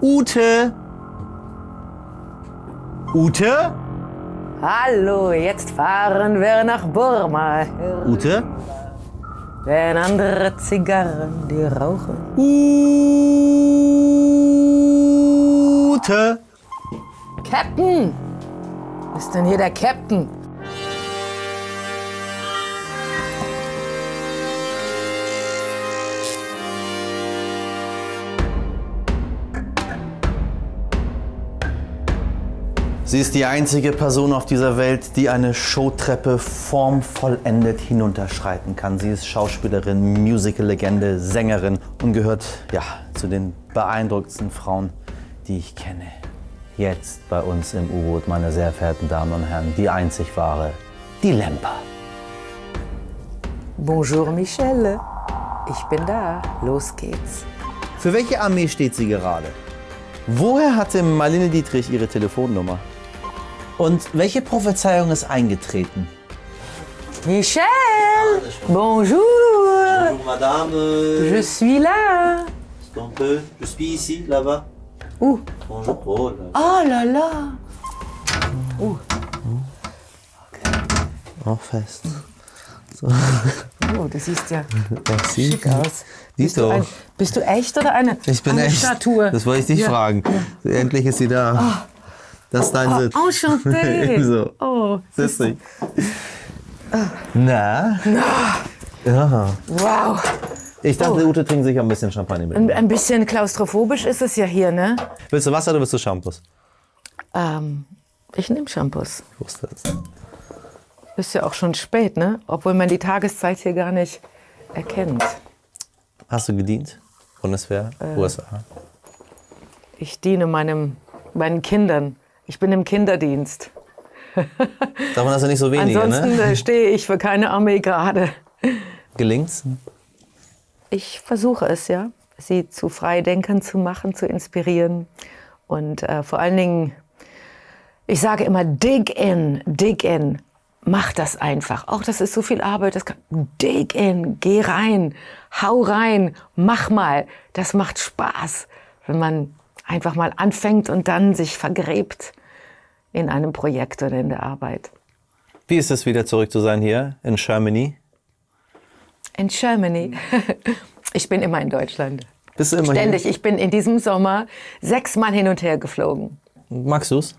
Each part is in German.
Ute? Ute? Hallo, jetzt fahren wir nach Burma. Ute? Wenn andere Zigarren die rauchen. Ute? Captain! Was ist denn hier der Captain? Sie ist die einzige Person auf dieser Welt, die eine Showtreppe formvollendet hinunterschreiten kann. Sie ist Schauspielerin, Musical-Legende, Sängerin und gehört ja, zu den beeindruckendsten Frauen, die ich kenne. Jetzt bei uns im U-Boot, meine sehr verehrten Damen und Herren, die einzig wahre, die Lemper. Bonjour Michelle. Ich bin da. Los geht's. Für welche Armee steht sie gerade? Woher hatte Marlene Dietrich ihre Telefonnummer? Und welche Prophezeiung ist eingetreten? Michelle! Bonjour! Bonjour madame, Je suis là. est-ce qu'on peut Je suis ici, là-bas. Où Bonjour. Oh là. Oh là là. Auch fest. Oh, du siehst ja Merci. schick aus. Siehst Bist du, ein, bist du echt oder eine, Ich bin eine echt. Statue? Das wollte ich dich Ja. fragen. Endlich ist sie da. Das ist dein Sitz. Oh, enchanté. Ebenso. Oh, Setz dich. Na? Ja. wow. Ich dachte, Ute trinkt sich ein bisschen Champagner mit. Ein, ein bisschen klaustrophobisch ist es ja hier, ne? Willst du Wasser oder willst du Shampoos? Ähm, ich nehme Shampoos. Ich wusste es. Ist ja auch schon spät, ne? Obwohl man die Tageszeit hier gar nicht erkennt. Hast du gedient? Bundeswehr, Äh. USA. Ich diene meinem, meinen Kindern. Ich bin im Kinderdienst. Davon hast du nicht so wenige, Ansonsten ne? äh, stehe ich für keine Armee gerade. Gelingt's? Ich versuche es, ja, sie zu Freidenkern zu machen, zu inspirieren. Und äh, vor allen Dingen, ich sage immer, dig in, dig in. Mach das einfach. Auch das ist so viel Arbeit. Das kann, dig in, geh rein, hau rein, mach mal. Das macht Spaß, wenn man einfach mal anfängt und dann sich vergräbt in einem Projekt oder in der Arbeit. Wie ist es wieder zurück zu sein hier in Germany? In Germany. Ich bin immer in Deutschland. Bist du immer Ständig. Ich bin in diesem Sommer sechsmal hin und her geflogen. Magst du's?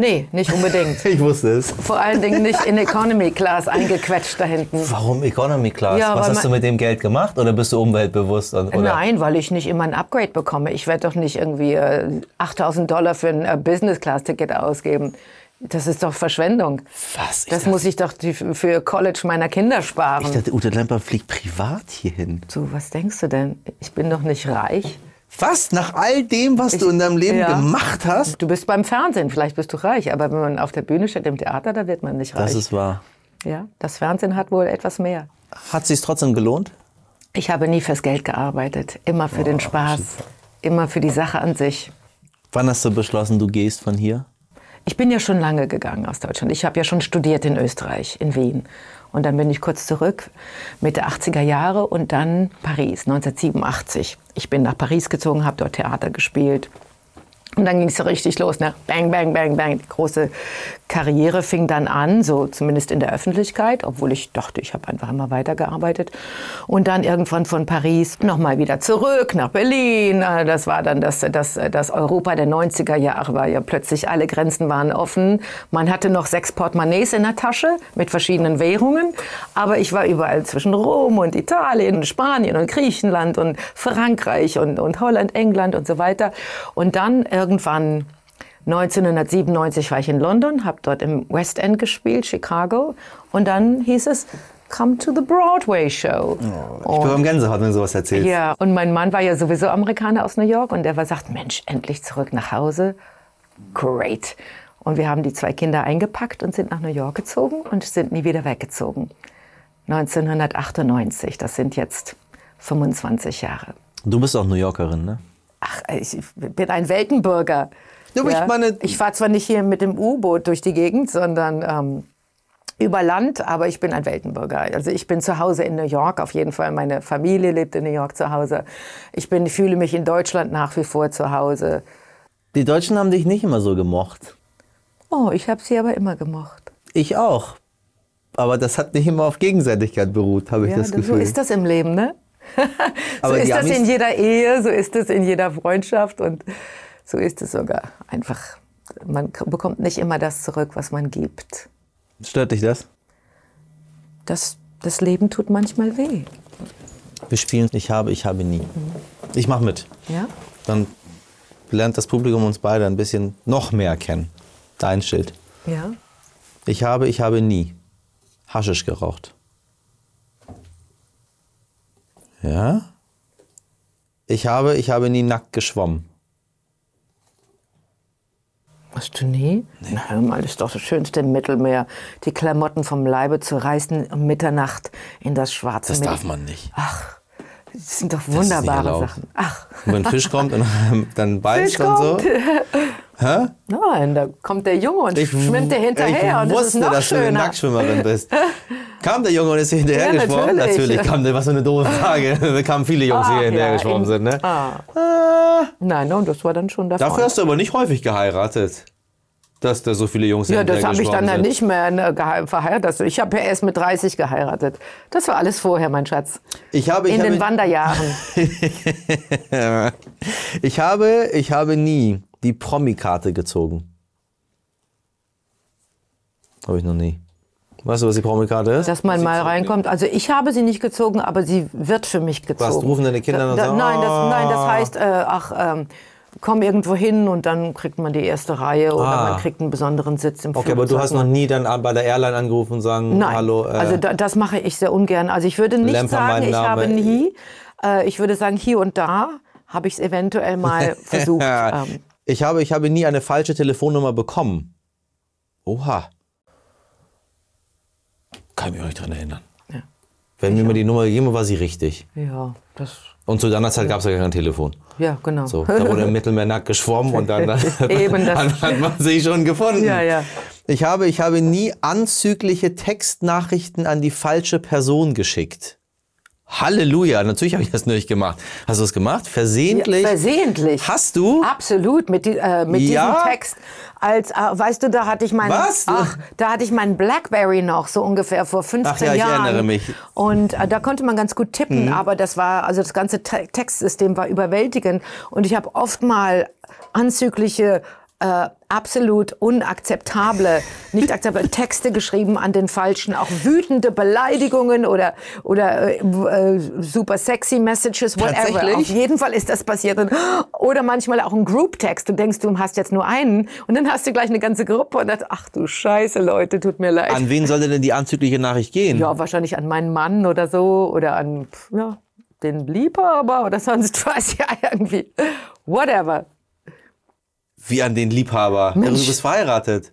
Nee, nicht unbedingt. Ich wusste es. Vor allen Dingen nicht in Economy Class eingequetscht da hinten. Warum Economy Class? Ja, Was hast du mit dem Geld gemacht oder bist du umweltbewusst? Und? Nein, weil ich nicht immer ein Upgrade bekomme. Ich werde doch nicht irgendwie äh, 8000 Dollar für ein äh, Business Class Ticket ausgeben. Das ist doch Verschwendung. Was? Ich Das dachte- muss ich doch die, für College meiner Kinder sparen. Ich dachte, Ute Lemper fliegt privat hierhin. du, was denkst du denn? Ich bin doch nicht reich. Was? Nach all dem, was du in deinem Leben ja. gemacht hast? Du bist beim Fernsehen, vielleicht bist du reich, aber wenn man auf der Bühne steht im Theater, da wird man nicht reich. Das ist wahr. ja, das Fernsehen hat wohl etwas mehr. Hat sich's trotzdem gelohnt? Ich habe nie fürs Geld gearbeitet, immer für den Spaß, immer für die Sache an sich. Wann hast du beschlossen, du gehst von hier? Ich bin ja schon lange gegangen aus Deutschland. Ich habe ja schon studiert in Österreich, in Wien. Und dann bin ich kurz zurück, Mitte 80er Jahre und dann Paris, 1987. Ich bin nach Paris gezogen, habe dort Theater gespielt. Und dann ging es so richtig los, ne? Bang, bang, bang, bang. Die große Karriere fing dann an, so zumindest in der Öffentlichkeit, obwohl ich dachte, ich habe einfach immer weitergearbeitet. Und dann irgendwann von Paris nochmal wieder zurück nach Berlin. Äh, Das war dann das, das, das Europa der 90er Jahre, war ja plötzlich alle Grenzen waren offen. Man hatte noch sechs Portemonnaies in der Tasche mit verschiedenen Währungen. Aber ich war überall zwischen Rom und Italien und Spanien und Griechenland und Frankreich und, und Holland, England und so weiter. Und dann irgendwann 1997 war ich in London, habe dort im West End gespielt, Chicago. Und dann hieß es, come to the Broadway Show. Ich bekomme Gänsehaut, wenn du sowas erzählst. Ja, und mein Mann war ja sowieso Amerikaner aus New York und der war sagt, Mensch, endlich zurück nach Hause. Great. Und wir haben die zwei Kinder eingepackt und sind nach New York gezogen und sind nie wieder weggezogen. 1998, das sind jetzt 25 Jahre. Du bist auch New Yorkerin, ne? Ach, ich bin ein Weltenbürger. Ja, aber ich meine- ich fahre zwar nicht hier mit dem U-Boot durch die Gegend, sondern ähm, über Land, aber ich bin ein Weltenbürger. Also ich bin zu Hause in New York, auf jeden Fall. Meine Familie lebt in New York zu Hause. Ich bin, fühle mich in Deutschland nach wie vor zu Hause. Die Deutschen haben dich nicht immer so gemocht. Oh, ich habe sie aber immer gemocht. Ich auch. Aber das hat nicht immer auf Gegenseitigkeit beruht, habe ich Ja, das so Gefühl. ist das im Leben, ne? so Aber ist das Amis- in jeder Ehe, so ist es in jeder Freundschaft und so ist es sogar einfach. Man bekommt nicht immer das zurück, was man gibt. Stört dich das? Das, das Leben tut manchmal weh. Wir spielen Ich habe, ich habe nie. Ich mache mit. Ja? Dann lernt das Publikum uns beide ein bisschen noch mehr kennen. Dein Schild. Ja. Ich habe, ich habe nie Haschisch geraucht. Ja? Ich habe, ich habe nie nackt geschwommen. Hast du nie? Na, mal, das ist doch das Schönste im Mittelmeer. Die Klamotten vom Leibe zu reißen um Mitternacht in das schwarze Das Meer. darf man nicht. Ach, das sind doch wunderbare. Sachen. Ach, Und wenn ein Fisch kommt und dann beißt Fisch und so. kommt. Nein, da kommt der Junge und schwimmt dir hinterher ich und das wusste, ist noch dass du eine schöner. Nacktschwimmerin bist. Kam der Junge und ist hinterher Ja, geschwommen? natürlich. kam der, was für eine doofe Frage. Da kamen viele Jungs, die hier hinterher ja, geschwommen in- sind. Ne? Ah. Ah, Nein, no, das war dann schon der dafür hast du aber nicht häufig geheiratet. Dass da so viele Jungs Ja, hinterher das habe ich dann ja sind. nicht mehr ne, gehe- verheiratet. Ich habe ja erst mit 30 geheiratet. Das war alles vorher, mein Schatz. Ich habe, ich In habe, den Wanderjahren. ich habe, ich habe nie die Promi-Karte gezogen. Habe ich noch nie. Weißt du, was die Promi-Karte ist? dass man mal reinkommt. Also ich habe sie nicht gezogen, aber sie wird für mich gezogen. Was, rufen deine Kinder da, da, sagen, nein, das, "Ah." nein, das heißt, äh, ach, ähm, komm irgendwo hin und dann kriegt man die erste Reihe oder Ah. man kriegt einen besonderen Sitz im Okay, aber du hast noch nie dann an- bei der Airline angerufen und sagen, Nein, hallo. Äh, also da, das mache ich sehr ungern. Also ich würde nicht Lemper, sagen, ich habe nie. Äh, ich würde sagen, hier und da habe ich es eventuell mal versucht. ähm, ich, habe, ich habe nie eine falsche Telefonnummer bekommen. Oha. Kann ich mich auch nicht dran erinnern. Ja. Wenn mir mal die Nummer gegeben war sie richtig. ja, das, Und zu deiner Zeit gab es ja gar kein Telefon. ja, genau. So, da wurde im Mittelmeer nackt geschwommen und dann, dann, Eben, das- dann hat man sich schon gefunden. Ja, ja. Ich habe, ich habe nie anzügliche Textnachrichten an die falsche Person geschickt. Halleluja, natürlich habe ich das nicht gemacht. Hast du es gemacht? Versehentlich? Ja, versehentlich. Hast du? Absolut, mit, die, äh, mit Ja? diesem Text. Als, äh, weißt du, da hatte ich meinen, Was? ach, da hatte ich meinen Blackberry noch, so ungefähr vor 15 Ach ja, ich Jahren. erinnere mich. Mhm. Und äh, da konnte man ganz gut tippen, aber das war, also das ganze Te Textsystem war überwältigend. Und ich habe oft mal anzügliche, äh, absolut unakzeptable, nicht akzeptable Texte geschrieben an den falschen, auch wütende Beleidigungen oder, oder äh, super sexy Messages, whatever. Auf jeden Fall ist das passiert. Und, oder manchmal auch ein Group-Text. Du denkst, du hast jetzt nur einen und dann hast du gleich eine ganze Gruppe und dann, ach du Scheiße, Leute, tut mir leid. An wen sollte denn die anzügliche Nachricht gehen? ja, wahrscheinlich an meinen Mann oder so oder an, ja, den Liebhaber oder sonst was. Ja, irgendwie. Whatever. Wie an den Liebhaber. Ja, Du bist verheiratet.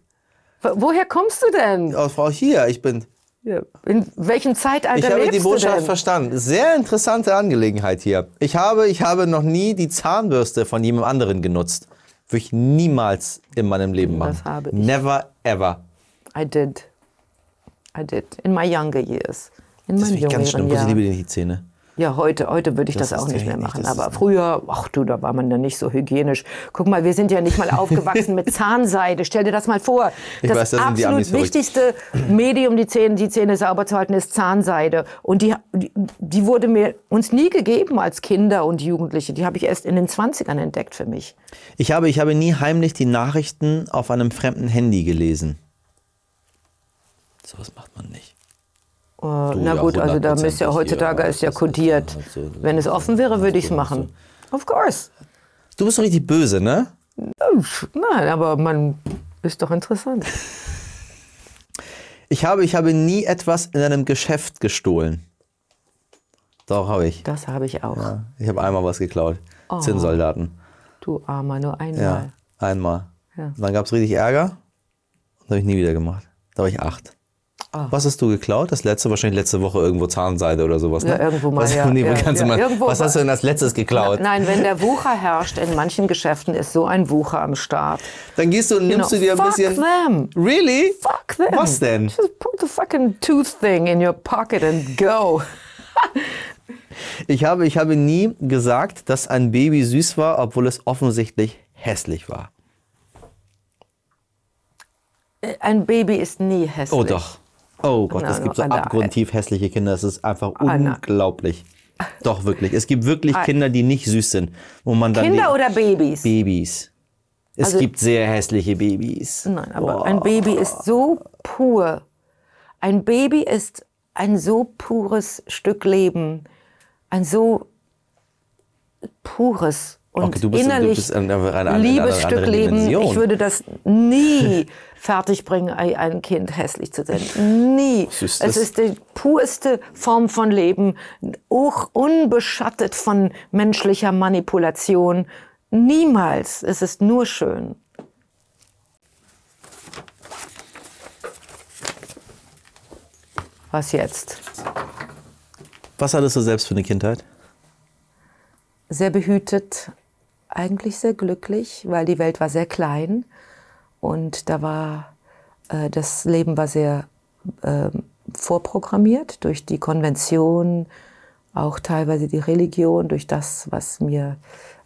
Woher kommst du denn? Oh, Frau, hier, ich bin. Ja. In welchem Zeitalter Ich habe die Botschaft verstanden. Sehr interessante Angelegenheit hier. Ich habe, ich habe noch nie die Zahnbürste von jemand anderen genutzt. Würde ich niemals in meinem Leben machen. Das habe ich. Never ever. I did. I did. In my younger years. In Das meinen finde ich ganz schlimm. jüngeren Ich liebe Jahren. die Zähne. Ja, heute, heute würde ich Das das, auch nicht mehr nicht- machen. das Aber früher, ach du, da war man ja nicht so hygienisch. Guck mal, wir sind ja nicht mal aufgewachsen mit Zahnseide. Stell dir das mal vor. Ich das weiß, da sind die absolut wichtigste Medium, die Zähne, die Zähne sauber zu halten, ist Zahnseide. Und die, die, die wurde mir uns nie gegeben als Kinder und Jugendliche. Die habe ich erst in den 20ern entdeckt für mich. Ich habe, ich habe nie heimlich die Nachrichten auf einem fremden Handy gelesen. Sowas macht man nicht. Äh, na ja, gut, also da 100% ist ja heutzutage ist ja das kodiert. halt so- Wenn es offen wäre, würde ich es machen. Of course. Du bist doch richtig böse, ne? Nein, aber man ist doch interessant. Ich habe, ich habe nie etwas in einem Geschäft gestohlen. Doch, habe ich. Das habe ich auch. Ja, ich habe einmal was geklaut. Oh. Zinnsoldaten. Du Armer, nur einmal. Ja, einmal. Ja. Dann gab es richtig Ärger. Und habe ich nie wieder gemacht. Da war ich acht. Was hast du geklaut? Das letzte, wahrscheinlich letzte Woche irgendwo Zahnseide oder sowas. Ne? Ja, irgendwo mal, Was, ja. nee, Ja, ja, mal, irgendwo was hast du denn als letztes geklaut? Nein, wenn der Wucher herrscht, in manchen Geschäften ist so ein Wucher am Start. Dann gehst du und nimmst know, du dir ein fuck bisschen. them. Really? Fuck them. Was denn? Just put the fucking tooth thing in your pocket and go. Ich habe, ich habe nie gesagt, dass ein Baby süß war, obwohl es offensichtlich hässlich war. Ein Baby ist nie hässlich. Oh doch. Oh Gott, es gibt so abgrundtief hässliche Kinder. Es ist einfach Ah, unglaublich. Doch, wirklich. Es gibt wirklich Ah. Kinder, die nicht süß sind. Wo man dann Kinder oder Babys? Babys. Es Also- gibt sehr hässliche Babys. Nein, aber ein Baby ist so pur. Ein Baby ist ein so pures Stück Leben. Ein so pures und Okay, du bist- du innerlich bist in einer- in einer liebes Stück Leben. Dimension. Ich würde das nie fertigbringen, ein ein Kind hässlich zu sehen. Nie. Süß, es ist die purste Form von Leben, auch unbeschattet von menschlicher Manipulation. Niemals. Es ist nur schön. Was jetzt? Was hattest du selbst für eine Kindheit? Sehr behütet, eigentlich sehr glücklich, weil die Welt war sehr klein und da war äh, das Leben war sehr ähm, vorprogrammiert durch die Konvention, auch teilweise die Religion, durch das, was mir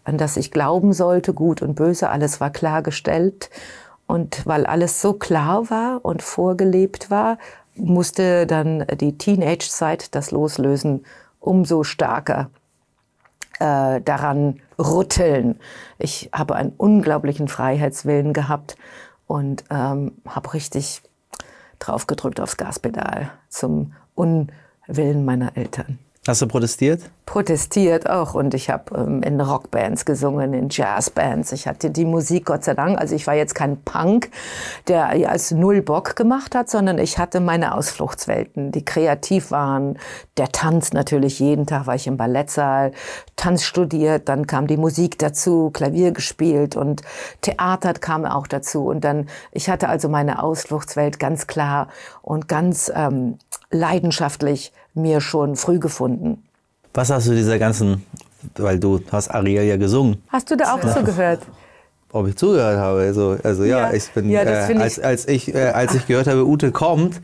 an das ich glauben sollte, gut und böse, alles war klargestellt. Und weil alles so klar war und vorgelebt war, musste dann die Teenage-Zeit das Loslösen umso stärker äh, daran rütteln. Ich habe einen unglaublichen Freiheitswillen gehabt und ähm, habe richtig draufgedrückt aufs Gaspedal zum Unwillen meiner Eltern. Hast du protestiert? Protestiert auch und ich habe ähm, in Rockbands gesungen, in Jazzbands. Ich hatte die Musik, Gott sei Dank. Also ich war jetzt kein Punk, der als null Bock gemacht hat, sondern ich hatte meine Ausfluchtswelten, die kreativ waren. Der Tanz natürlich, jeden Tag war ich im Ballettsaal, Tanz studiert, dann kam die Musik dazu, Klavier gespielt und Theater kam auch dazu. Und dann, ich hatte also meine Ausfluchtswelt ganz klar und ganz ähm, leidenschaftlich mir schon früh gefunden. Was hast du dieser ganzen, weil du hast Ariel ja gesungen, Hast du da auch zugehört? ob ich zugehört habe. Also, also ja, Ja. ich bin, Ja, äh, als, ich- Oh. als ich, äh, als ich gehört habe, Ute kommt,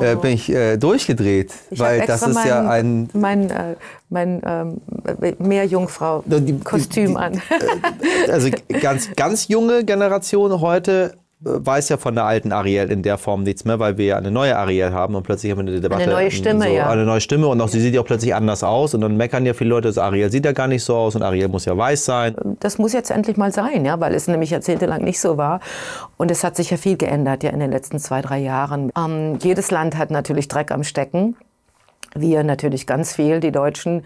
äh, bin ich äh, durchgedreht, Ich weil das ist ja ein mein, äh, mein ähm, Meerjungfrau-Kostüm Die- die- an. also ganz, ganz junge Generation heute äh, weiß ja von der alten Ariel in der Form nichts mehr, weil wir ja eine neue Ariel haben und plötzlich haben wir eine Debatte. neue Stimme, so, ja. Eine neue Stimme und auch sie sieht ja auch plötzlich anders aus und dann meckern ja viele Leute, das Ariel sieht ja gar nicht so aus und Ariel muss ja weiß sein. das muss jetzt endlich mal sein, ja, weil es nämlich jahrzehntelang nicht so war. Und es hat sich ja viel geändert ja in den letzten zwei, drei Jahren. Ähm, jedes Land hat natürlich Dreck am Stecken. Wir natürlich ganz viel, die Deutschen,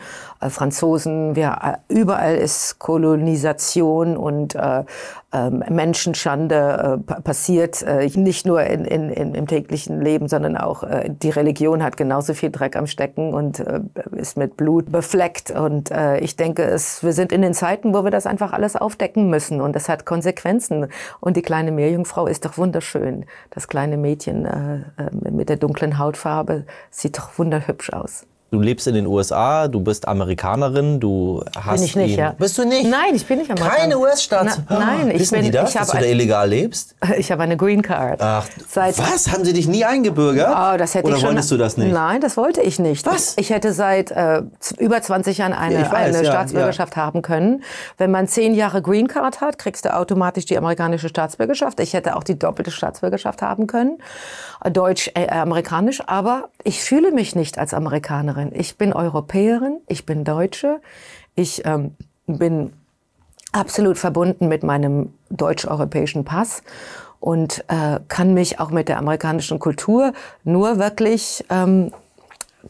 Franzosen, wir, äh, überall ist Kolonisation und äh, ähm, Menschenschande äh, pa- passiert, äh, nicht nur in, in, in, im täglichen Leben, sondern auch äh, die Religion hat genauso viel Dreck am Stecken und äh, ist mit Blut befleckt. Und äh, ich denke, es, wir sind in den Zeiten, wo wir das einfach alles aufdecken müssen und das hat Konsequenzen. Und die kleine Meerjungfrau ist doch wunderschön. Das kleine Mädchen äh, äh, mit der dunklen Hautfarbe sieht doch wunderhübsch aus. Du lebst in den USA, du bist Amerikanerin, du hast Bin ich nicht, ihn. ja. Bist du nicht? Nein, ich bin nicht Amerikaner. Keine US-Staats. Nein, ich Wissen bin, die das, ich dass habe du da illegal lebst? ich habe eine Green Card. Ach, Seit was? Haben sie dich nie eingebürgert? Oh, das hätte Oder ich schon. wolltest du das nicht? Nein, das wollte ich nicht. Was? Ich hätte seit äh, über 20 Jahren eine, Ja, weiß, eine ja, Staatsbürgerschaft haben können. Wenn man zehn Jahre Green Card hat, kriegst du automatisch die amerikanische Staatsbürgerschaft. Ich hätte auch die doppelte Staatsbürgerschaft haben können, äh, deutsch, äh. Aber ich fühle mich nicht als Amerikanerin. Ich bin Europäerin, ich bin Deutsche, ich ähm, bin absolut verbunden mit meinem deutsch-europäischen Pass und äh, kann mich auch mit der amerikanischen Kultur nur wirklich ähm,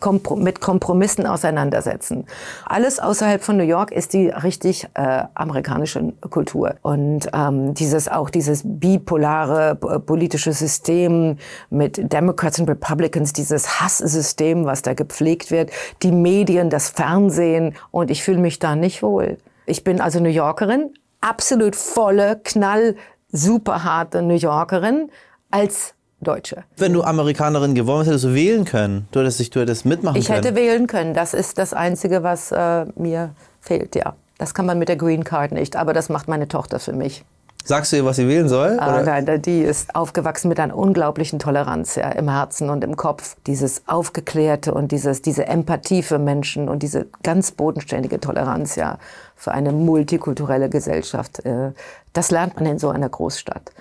kompro mit Kompromissen auseinandersetzen. Alles außerhalb von New York ist die richtig äh, amerikanische Kultur und ähm, dieses auch dieses bipolare politische System mit Democrats und Republicans, dieses Hasssystem, was da gepflegt wird, die Medien, das Fernsehen und ich fühle mich da nicht wohl. Ich bin also New Yorkerin, absolut volle, knall, super harte New Yorkerin als Deutsche. Wenn du Amerikanerin geworden wärst, hättest du wählen können. Du hättest, dich, du hättest mitmachen Ich können. hätte wählen können. Das ist das Einzige, was äh, mir fehlt, ja. Das kann man mit der Green Card nicht, aber das macht meine Tochter für mich. Sagst du ihr, was sie wählen soll? Ah, nein, die ist aufgewachsen mit einer unglaublichen Toleranz ja, im Herzen und im Kopf. Dieses Aufgeklärte und dieses, diese Empathie für Menschen und diese ganz bodenständige Toleranz ja, für eine multikulturelle Gesellschaft. Äh, das lernt man in so einer Großstadt.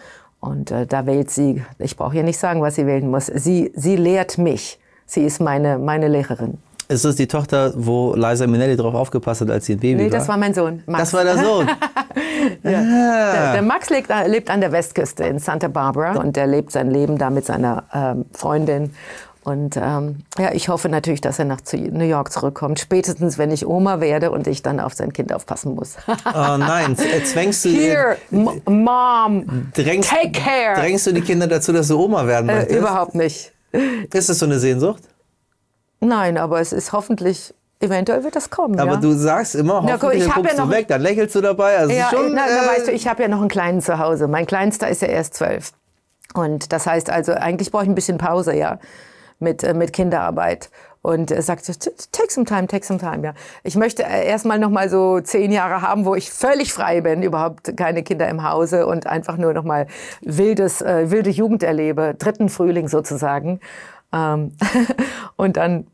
Und äh, da wählt sie, ich brauche hier nicht sagen, was sie wählen muss, sie, sie lehrt mich. Sie ist meine, meine Lehrerin. Ist es die Tochter, wo Liza Minnelli drauf aufgepasst hat, als sie ein Baby Nee, war? das war mein Sohn. Max. Das war der Sohn. Der, der Max lebt, lebt an der Westküste in Santa Barbara und der lebt sein Leben da mit seiner ähm, Freundin. Und ähm, ja, ich hoffe natürlich, dass er nach New York zurückkommt. Spätestens, wenn ich Oma werde und ich dann auf sein Kind aufpassen muss. Oh nein, z- zwängst du, Here, M- Mom, drängst, take care. drängst du die Kinder dazu, dass du Oma werden äh, möchtest? überhaupt nicht. Ist das so eine Sehnsucht? Nein, aber es ist hoffentlich, eventuell wird das kommen. Aber ja. du sagst immer, Na hoffentlich, ich dann hab guckst ja du weg, dann lächelst du dabei. Also Ja, schon, na, na, äh, weißt du, ich habe ja noch einen kleinen zu Hause. Mein Kleinster ist ja erst zwölf. Und das heißt also, eigentlich brauche ich ein bisschen Pause, ja, mit, äh, mit Kinderarbeit. Und er sagt, so, take some time, take some time, ja. Ich möchte äh, erstmal noch mal so zehn Jahre haben, wo ich völlig frei bin, überhaupt keine Kinder im Hause und einfach nur noch mal wildes, äh, wilde Jugend erlebe, dritten Frühling sozusagen. Ähm, und dann,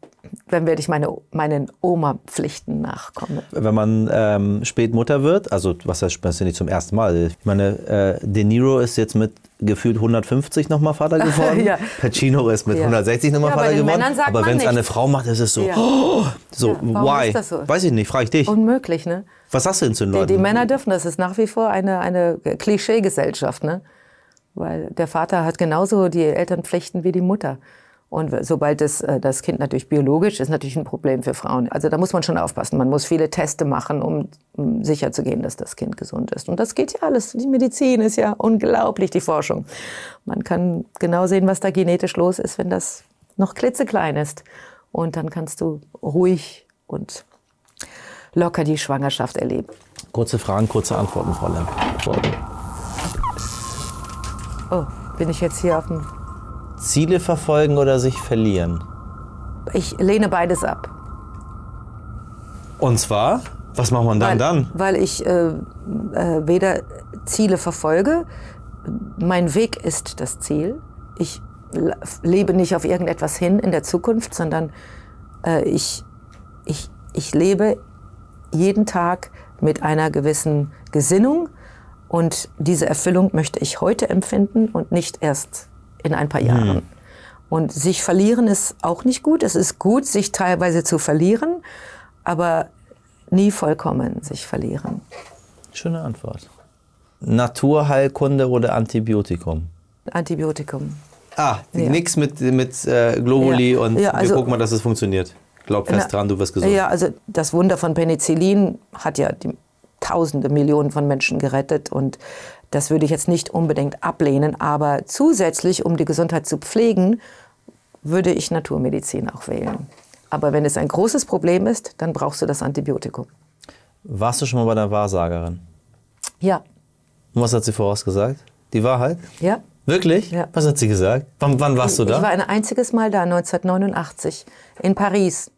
dann werde ich meine, meinen Oma-Pflichten nachkommen. wenn man ähm, spät Mutter wird, also was heißt, das nicht zum ersten Mal. Ich meine, äh, De Niro ist jetzt mit gefühlt 150 nochmal Vater geworden. Ja. Pacino ist mit Ja. 160 nochmal Ja, Vater den geworden. Aber wenn es eine. Frau macht, ist es so, Ja. oh, so, why? so? Weiß ich nicht, frage ich dich. Unmöglich, ne? Was sagst du denn zu den Die, Leuten? die Männer dürfen, das ist nach wie vor eine, eine Klischeegesellschaft, ne? Weil der Vater hat genauso die Elternpflichten wie die Mutter. Und sobald das, äh, das Kind natürlich biologisch ist, natürlich ein Problem für Frauen. Also da muss man schon aufpassen. Man muss viele Teste machen, um, um sicher zu gehen, dass das Kind gesund ist. Und das geht ja alles. Die Medizin ist ja unglaublich, die Forschung. Man kann genau sehen, was da genetisch los ist, wenn das noch klitzeklein ist. Und dann kannst du ruhig und locker die Schwangerschaft erleben. Kurze Fragen, kurze Antworten, Frau Lemp. Oh, bin ich jetzt hier auf dem. Ziele verfolgen oder sich verlieren? Ich lehne beides ab. Und zwar, was macht man dann weil, dann? Weil ich äh, äh, weder Ziele verfolge, mein Weg ist das Ziel. Ich lebe nicht auf irgendetwas hin in der Zukunft, sondern äh, ich, ich, ich lebe jeden Tag mit einer gewissen Gesinnung und diese Erfüllung möchte ich heute empfinden und nicht erst in ein paar Jahren. Und sich verlieren ist auch nicht gut. Es ist gut, sich teilweise zu verlieren, aber nie vollkommen sich verlieren. Schöne Antwort. Naturheilkunde oder Antibiotikum? Antibiotikum. Ah, Ja. nix mit, mit äh, Globuli Ja. und Ja, also- wir gucken mal, dass es funktioniert. Glaub fest Na, dran, du wirst gesund. Ja, also das Wunder von Penicillin hat ja die Tausende, Millionen von Menschen gerettet und das würde ich jetzt nicht unbedingt ablehnen, aber zusätzlich, um die Gesundheit zu pflegen, würde ich Naturmedizin auch wählen. Aber wenn es ein großes Problem ist, dann brauchst du das Antibiotikum. Warst du schon mal bei der Wahrsagerin? Ja, Und was hat sie vorausgesagt? Die Wahrheit? ja. Wirklich? Ja. Was hat sie gesagt? Wann, wann warst du da? Ich war ein einziges Mal da, 1989, in Paris.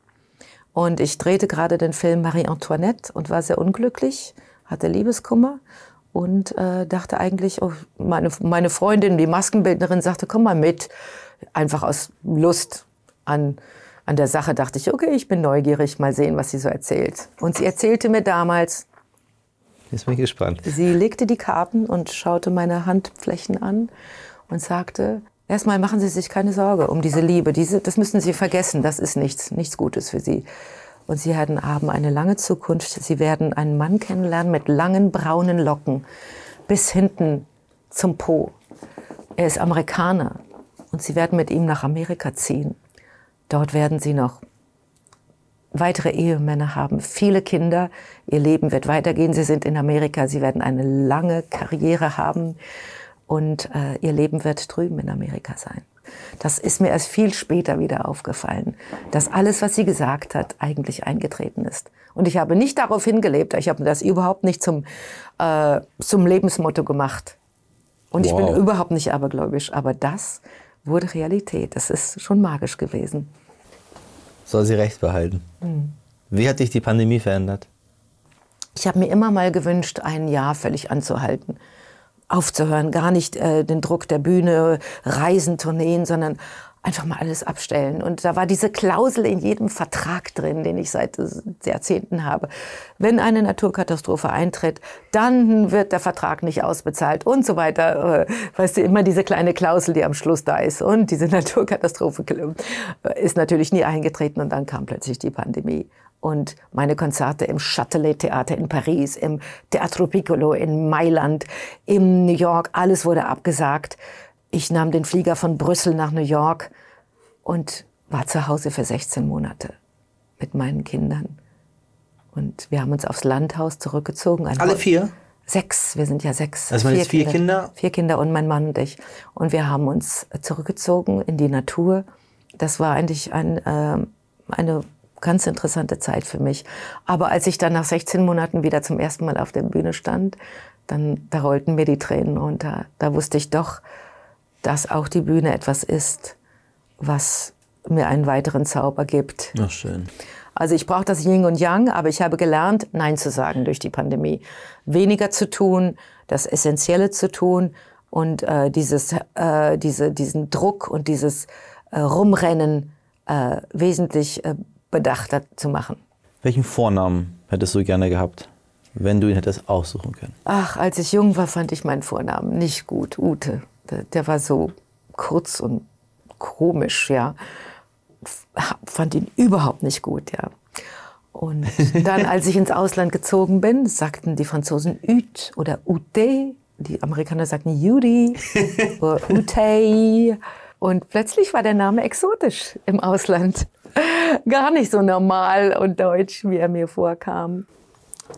Und ich drehte gerade den Film Marie Antoinette und war sehr unglücklich, hatte Liebeskummer und äh, dachte eigentlich, oh, meine, meine Freundin, die Maskenbildnerin, sagte, komm mal mit. Einfach aus Lust an, an der Sache dachte ich, okay, ich bin neugierig, mal sehen, was sie so erzählt. Und sie erzählte mir damals, Jetzt bin ich gespannt. Sie legte die Karten und schaute meine Handflächen an und sagte, erstmal machen Sie sich keine Sorge um diese Liebe. Diese, das müssen Sie vergessen. Das ist nichts, nichts Gutes für Sie. Und Sie werden, haben eine lange Zukunft. Sie werden einen Mann kennenlernen mit langen braunen Locken bis hinten zum Po. Er ist Amerikaner und Sie werden mit ihm nach Amerika ziehen. Dort werden Sie noch weitere Ehemänner haben, viele Kinder, ihr Leben wird weitergehen, sie sind in Amerika, sie werden eine lange Karriere haben und äh, ihr Leben wird drüben in Amerika sein. Das ist mir erst viel später wieder aufgefallen, dass alles, was sie gesagt hat, eigentlich eingetreten ist. Und ich habe nicht darauf hingelebt, ich habe das überhaupt nicht zum, äh, zum Lebensmotto gemacht. Und ich Wow. bin überhaupt nicht abergläubisch, aber das wurde Realität. Das ist schon magisch gewesen. Soll sie recht behalten. Wie hat dich die Pandemie verändert? Ich habe mir immer mal gewünscht, ein Jahr völlig anzuhalten. Aufzuhören, gar nicht äh, den Druck der Bühne, Reisen, Tourneen, sondern einfach mal alles abstellen. Und da war diese Klausel in jedem Vertrag drin, den ich seit äh, Jahrzehnten habe. Wenn eine Naturkatastrophe eintritt, dann wird der Vertrag nicht ausbezahlt und so weiter. Äh, Weißt du, immer diese kleine Klausel, die am Schluss da ist. Und diese Naturkatastrophe äh, ist natürlich nie eingetreten und dann kam plötzlich die Pandemie. Und meine Konzerte im Châtelet-Theater in Paris, im Teatro Piccolo in Mailand, in New York, alles wurde abgesagt. Ich nahm den Flieger von Brüssel nach New York und war zu Hause für 16 Monate mit meinen Kindern. Und wir haben uns aufs Landhaus zurückgezogen. Alle vier? Sechs, wir sind ja sechs. Also man jetzt vier Kinder? Vier Kinder und mein Mann und ich. Und wir haben uns zurückgezogen in die Natur. Das war eigentlich ein, ähm, eine ganz interessante Zeit für mich. Aber als ich dann nach 16 Monaten wieder zum ersten Mal auf der Bühne stand, dann da rollten mir die Tränen runter. Da wusste ich doch, dass auch die Bühne etwas ist, was mir einen weiteren Zauber gibt. Ach, schön. Also ich brauche das Yin und Yang, aber ich habe gelernt, Nein zu sagen durch die Pandemie. Weniger zu tun, das Essentielle zu tun und äh, dieses, äh, diese, diesen Druck und dieses äh, Rumrennen äh, wesentlich äh, bedachter zu machen. Welchen Vornamen hättest du gerne gehabt, wenn du ihn hättest aussuchen können? Ach, als ich jung war, fand ich meinen Vornamen nicht gut. Ute. Der, der war so kurz und komisch, ja. Fand ihn überhaupt nicht gut, ja. Und dann, als ich ins Ausland gezogen bin, sagten die Franzosen Ut oder Ute. Die Amerikaner sagten Judy oder Ute. Und plötzlich war der Name exotisch im Ausland. Gar nicht so normal und deutsch, wie er mir vorkam.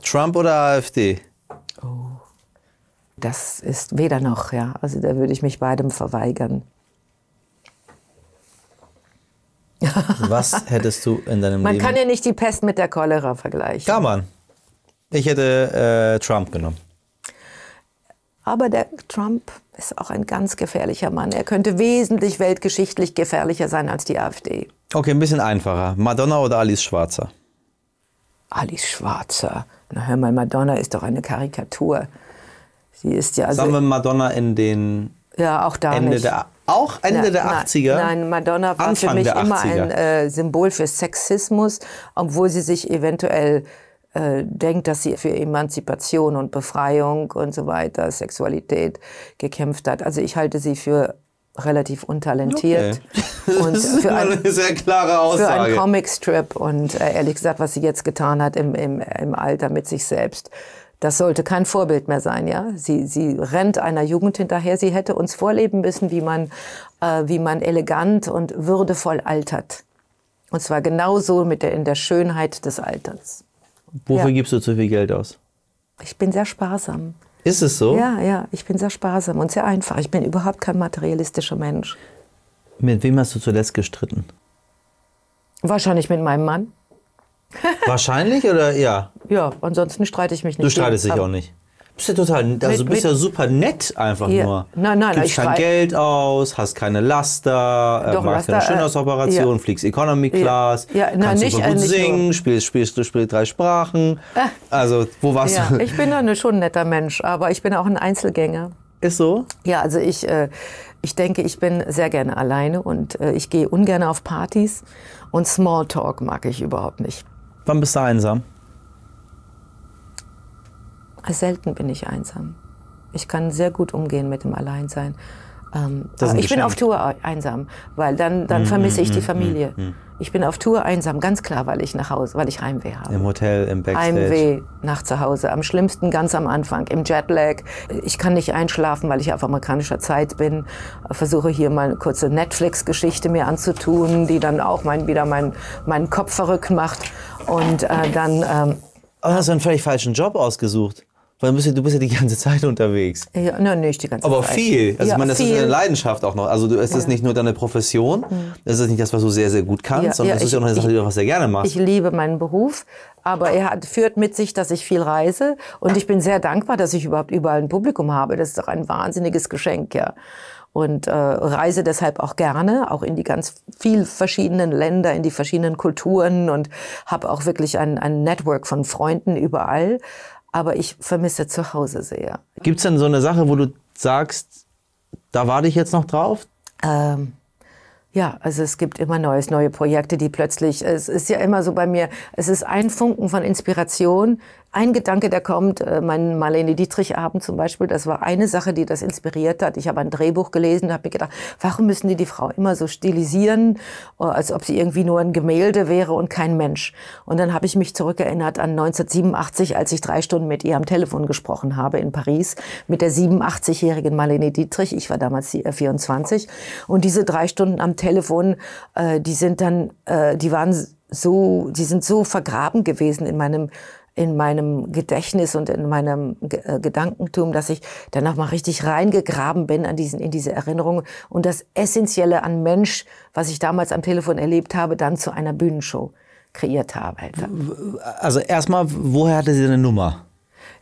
Trump oder AfD? Das ist weder noch, ja. Also da würde ich mich beidem verweigern. Was hättest du in deinem Man Leben... kann ja nicht die Pest mit der Cholera vergleichen. Kann man. Ich hätte äh, Trump genommen. Aber der Trump ist auch ein ganz gefährlicher Mann. Er könnte wesentlich weltgeschichtlich gefährlicher sein als die AfD. Okay, ein bisschen einfacher. Madonna oder Alice Schwarzer? Alice Schwarzer. Na hör mal, Madonna ist doch eine Karikatur. Sie ist ja also, Sagen wir Madonna in den ja auch da Ende nicht. der... Auch Ende Na- der nein, 80er? Nein, Madonna war Anfang für mich immer 80er. ein äh, Symbol für Sexismus, obwohl sie sich eventuell äh, denkt, dass sie für Emanzipation und Befreiung und so weiter, Sexualität gekämpft hat. Also ich halte sie für relativ untalentiert und das ist für ein, eine sehr klare für einen Aussage. Comicstrip und äh, ehrlich gesagt, was sie jetzt getan hat im, im, im Alter mit sich selbst, das sollte kein Vorbild mehr sein, ja. Sie, sie rennt einer Jugend hinterher. Sie hätte uns vorleben müssen, wie man, äh, wie man elegant und würdevoll altert. Und zwar genauso mit der, in der Schönheit des Alterns. Wofür Ja. gibst du zu viel Geld aus? Ich bin sehr sparsam. Ist es so? Ja, ja, ich bin sehr sparsam und sehr einfach. Ich bin überhaupt kein materialistischer Mensch. Mit wem hast du zuletzt gestritten? Wahrscheinlich mit meinem Mann. Wahrscheinlich oder ja? Ja, ansonsten streite ich mich nicht. Du streitest dich auch nicht. Bist ja total, also Mit- du bist mit- ja super nett einfach Ja. nur. Nein, nein, Gibst ich kein Geld aus, hast keine Laster, äh, Doch, machst Laster, keine äh, Schönheitsoperation, ja. fliegst Economy Class, Ja, nein, kannst nicht, super äh, gut nicht singen, spielst, spielst, du spielst drei Sprachen. Also, wo warst Ja, du? ich bin eine, schon ein netter Mensch, aber ich bin auch ein Einzelgänger. Ist so? Ja, also ich, äh, ich denke, ich bin sehr gerne alleine und äh, ich gehe ungern auf Partys und Smalltalk mag ich überhaupt nicht. Wann bist du einsam? Selten bin ich einsam. Ich kann sehr gut umgehen mit dem Alleinsein. Ähm, aber ich bin auf Tour ei- einsam, weil dann, dann vermisse ich die Familie. Ich bin auf Tour einsam, ganz klar, weil ich nach Hause, weil ich Heimweh habe. Im Hotel, im Backstage? Heimweh nach zu Hause. Am schlimmsten ganz am Anfang, im Jetlag. Ich kann nicht einschlafen, weil ich auf amerikanischer Zeit bin. Versuche hier mal eine kurze Netflix-Geschichte mir anzutun, die dann auch mein, wieder meinen meinen Kopf verrückt macht. Und äh, dann, ähm, Aber hast du einen völlig falschen Job ausgesucht. Weil du bist, ja, du bist ja die ganze Zeit unterwegs. ja, na, nicht die ganze Aber Zeit. viel. Also ja, ich meine, das ist viel. eine Leidenschaft auch noch. Also du, es ist nicht nur deine Profession, es ist nicht das, was du sehr, sehr gut kannst, Ja, sondern ja, es ist ja auch eine Sache, die du auch sehr gerne machst. Ich liebe meinen Beruf, aber er hat, führt mit sich, dass ich viel reise. Und ich bin sehr dankbar, dass ich überhaupt überall ein Publikum habe. Das ist doch ein wahnsinniges Geschenk, ja. und äh, reise deshalb auch gerne, auch in die ganz viel verschiedenen Länder, in die verschiedenen Kulturen und habe auch wirklich ein, ein Network von Freunden überall. Aber ich vermisse zu Hause sehr. Gibt es denn so eine Sache, wo du sagst, da warte ich jetzt noch drauf? Ähm, ja, also es gibt immer Neues, neue Projekte, die plötzlich, es ist ja immer so bei mir, es ist ein Funken von Inspiration, ein Gedanke, der kommt, äh, mein Marlene Dietrich-Abend zum Beispiel, das war eine Sache, die das inspiriert hat. Ich habe ein Drehbuch gelesen, habe mir gedacht, warum müssen die die Frau immer so stilisieren, äh, als ob sie irgendwie nur ein Gemälde wäre und kein Mensch. Und dann habe ich mich zurückerinnert an 1987, als ich drei Stunden mit ihr am Telefon gesprochen habe in Paris, mit der 87-jährigen Marlene Dietrich. Ich war damals 24. Und diese drei Stunden am Telefon, äh, die sind dann, die waren so, die sind so vergraben gewesen in meinem in meinem Gedächtnis und in meinem äh, Gedankentum, dass ich danach mal richtig reingegraben bin an diesen, in diese Erinnerungen und das Essentielle an Mensch, was ich damals am Telefon erlebt habe, dann zu einer Bühnenshow kreiert habe. Also erstmal, woher hatte sie eine Nummer?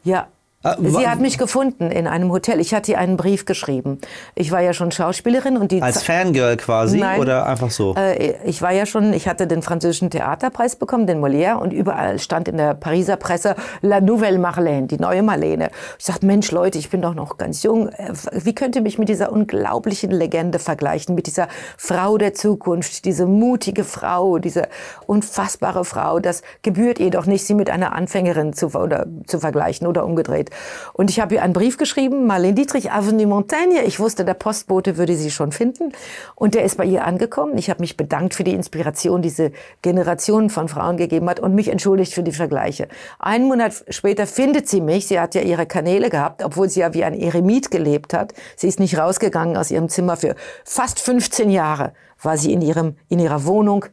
Ja, Sie hat mich gefunden in einem Hotel. Ich hatte ihr einen Brief geschrieben. Ich war ja schon Schauspielerin und die als Fangirl quasi Nein, oder einfach so. Äh, ich war ja schon. Ich hatte den französischen Theaterpreis bekommen, den Molière, und überall stand in der Pariser Presse La Nouvelle Marlène, die neue Marlene. Ich sagte, Mensch, Leute, ich bin doch noch ganz jung. Äh, wie könnt ihr mich mit dieser unglaublichen Legende vergleichen, mit dieser Frau der Zukunft, diese mutige Frau, diese unfassbare Frau? Das gebührt ihr doch nicht, sie mit einer Anfängerin zu, oder, zu vergleichen oder umgedreht. Und ich habe ihr einen Brief geschrieben, Marlene Dietrich, Avenue Montaigne. Ich wusste, der Postbote würde sie schon finden. Und der ist bei ihr angekommen. Ich habe mich bedankt für die Inspiration, die diese Generation von Frauen gegeben hat und mich entschuldigt für die Vergleiche. Einen Monat später findet sie mich. Sie hat ja ihre Kanäle gehabt, obwohl sie ja wie ein Eremit gelebt hat. Sie ist nicht rausgegangen aus ihrem Zimmer für fast 15 Jahre war sie in ihrem, in ihrer Wohnung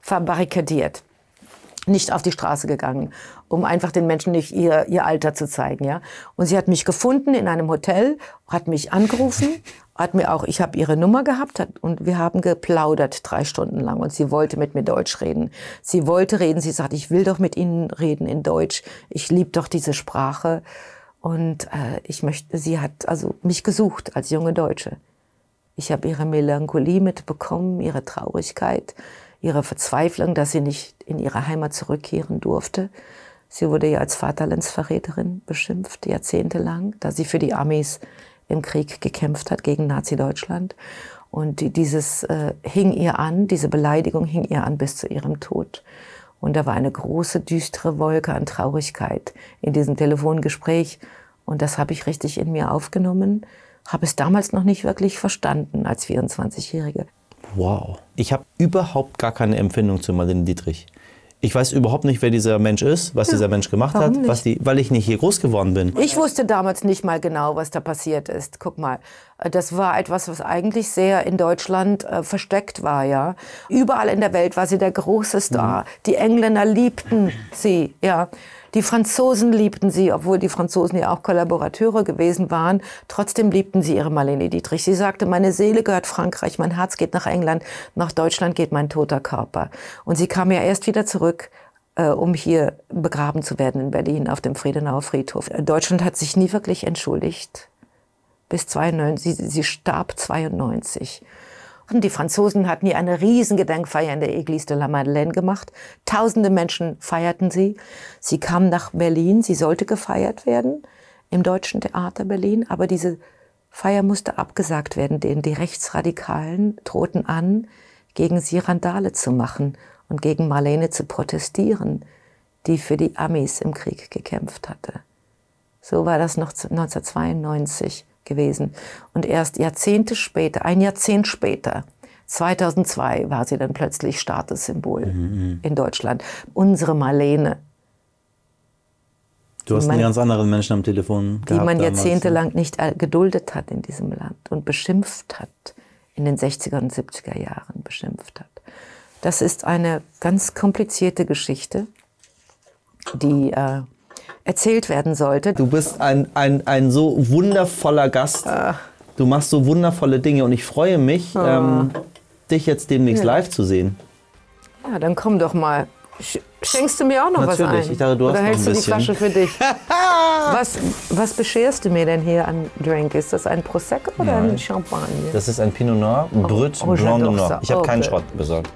verbarrikadiert nicht auf die Straße gegangen, um einfach den Menschen nicht ihr, ihr Alter zu zeigen, ja. Und sie hat mich gefunden in einem Hotel, hat mich angerufen, hat mir auch, ich habe ihre Nummer gehabt hat, und wir haben geplaudert drei Stunden lang und sie wollte mit mir Deutsch reden. Sie wollte reden, sie sagt, ich will doch mit Ihnen reden in Deutsch. Ich liebe doch diese Sprache und äh, ich möchte, sie hat also mich gesucht als junge Deutsche. Ich habe ihre Melancholie mitbekommen, ihre Traurigkeit ihre Verzweiflung, dass sie nicht in ihre Heimat zurückkehren durfte. Sie wurde ja als Vaterlandsverräterin beschimpft, jahrzehntelang, da sie für die Armees im Krieg gekämpft hat gegen Nazi-Deutschland. Und dieses äh, hing ihr an, diese Beleidigung hing ihr an bis zu ihrem Tod. Und da war eine große, düstere Wolke an Traurigkeit in diesem Telefongespräch. Und das habe ich richtig in mir aufgenommen, habe es damals noch nicht wirklich verstanden als 24-Jährige. Wow. Ich habe überhaupt gar keine Empfindung zu Marlene Dietrich. Ich weiß überhaupt nicht, wer dieser Mensch ist, was ja, dieser Mensch gemacht hat, was die, weil ich nicht hier groß geworden bin. Ich wusste damals nicht mal genau, was da passiert ist. Guck mal, das war etwas, was eigentlich sehr in Deutschland äh, versteckt war, ja. Überall in der Welt war sie der große Star. Mhm. Die Engländer liebten sie, ja. Die Franzosen liebten sie, obwohl die Franzosen ja auch Kollaborateure gewesen waren. Trotzdem liebten sie ihre Marlene Dietrich. Sie sagte, meine Seele gehört Frankreich, mein Herz geht nach England, nach Deutschland geht mein toter Körper. Und sie kam ja erst wieder zurück äh, um hier begraben zu werden in Berlin auf dem Friedenauer Friedhof. Deutschland hat sich nie wirklich entschuldigt. Bis 92, sie, sie starb 92. Die Franzosen hatten hier eine riesen Gedenkfeier in der Église de la Madeleine gemacht. Tausende Menschen feierten sie. Sie kam nach Berlin. Sie sollte gefeiert werden im Deutschen Theater Berlin. Aber diese Feier musste abgesagt werden, denn die Rechtsradikalen drohten an, gegen sie Randale zu machen und gegen Marlene zu protestieren, die für die Amis im Krieg gekämpft hatte. So war das noch 1992 gewesen. Und erst Jahrzehnte später, ein Jahrzehnt später, 2002 war sie dann plötzlich Statussymbol mhm. in Deutschland. Unsere Marlene. Du hast man, einen ganz anderen Menschen am Telefon Die man ne? jahrzehntelang nicht geduldet hat in diesem Land und beschimpft hat, in den 60er und 70er Jahren beschimpft hat. Das ist eine ganz komplizierte Geschichte, die äh, erzählt werden sollte. Du bist ein, ein, ein so wundervoller Gast. Ah. Du machst so wundervolle Dinge und ich freue mich, ah. ähm, dich jetzt demnächst ja. live zu sehen. Ja, dann komm doch mal. Schenkst du mir auch noch was Natürlich, ein? ich dachte, du hast Oder noch hältst ein du die bisschen. Flasche für dich? was, was bescherst du mir denn hier an Drink? Ist das ein Prosecco oder ein Champagner? Das ist ein Pinot Noir, Brut oh, Blanc de j'adore Noir. Ich habe Oh, keinen okay. Schrott besorgt.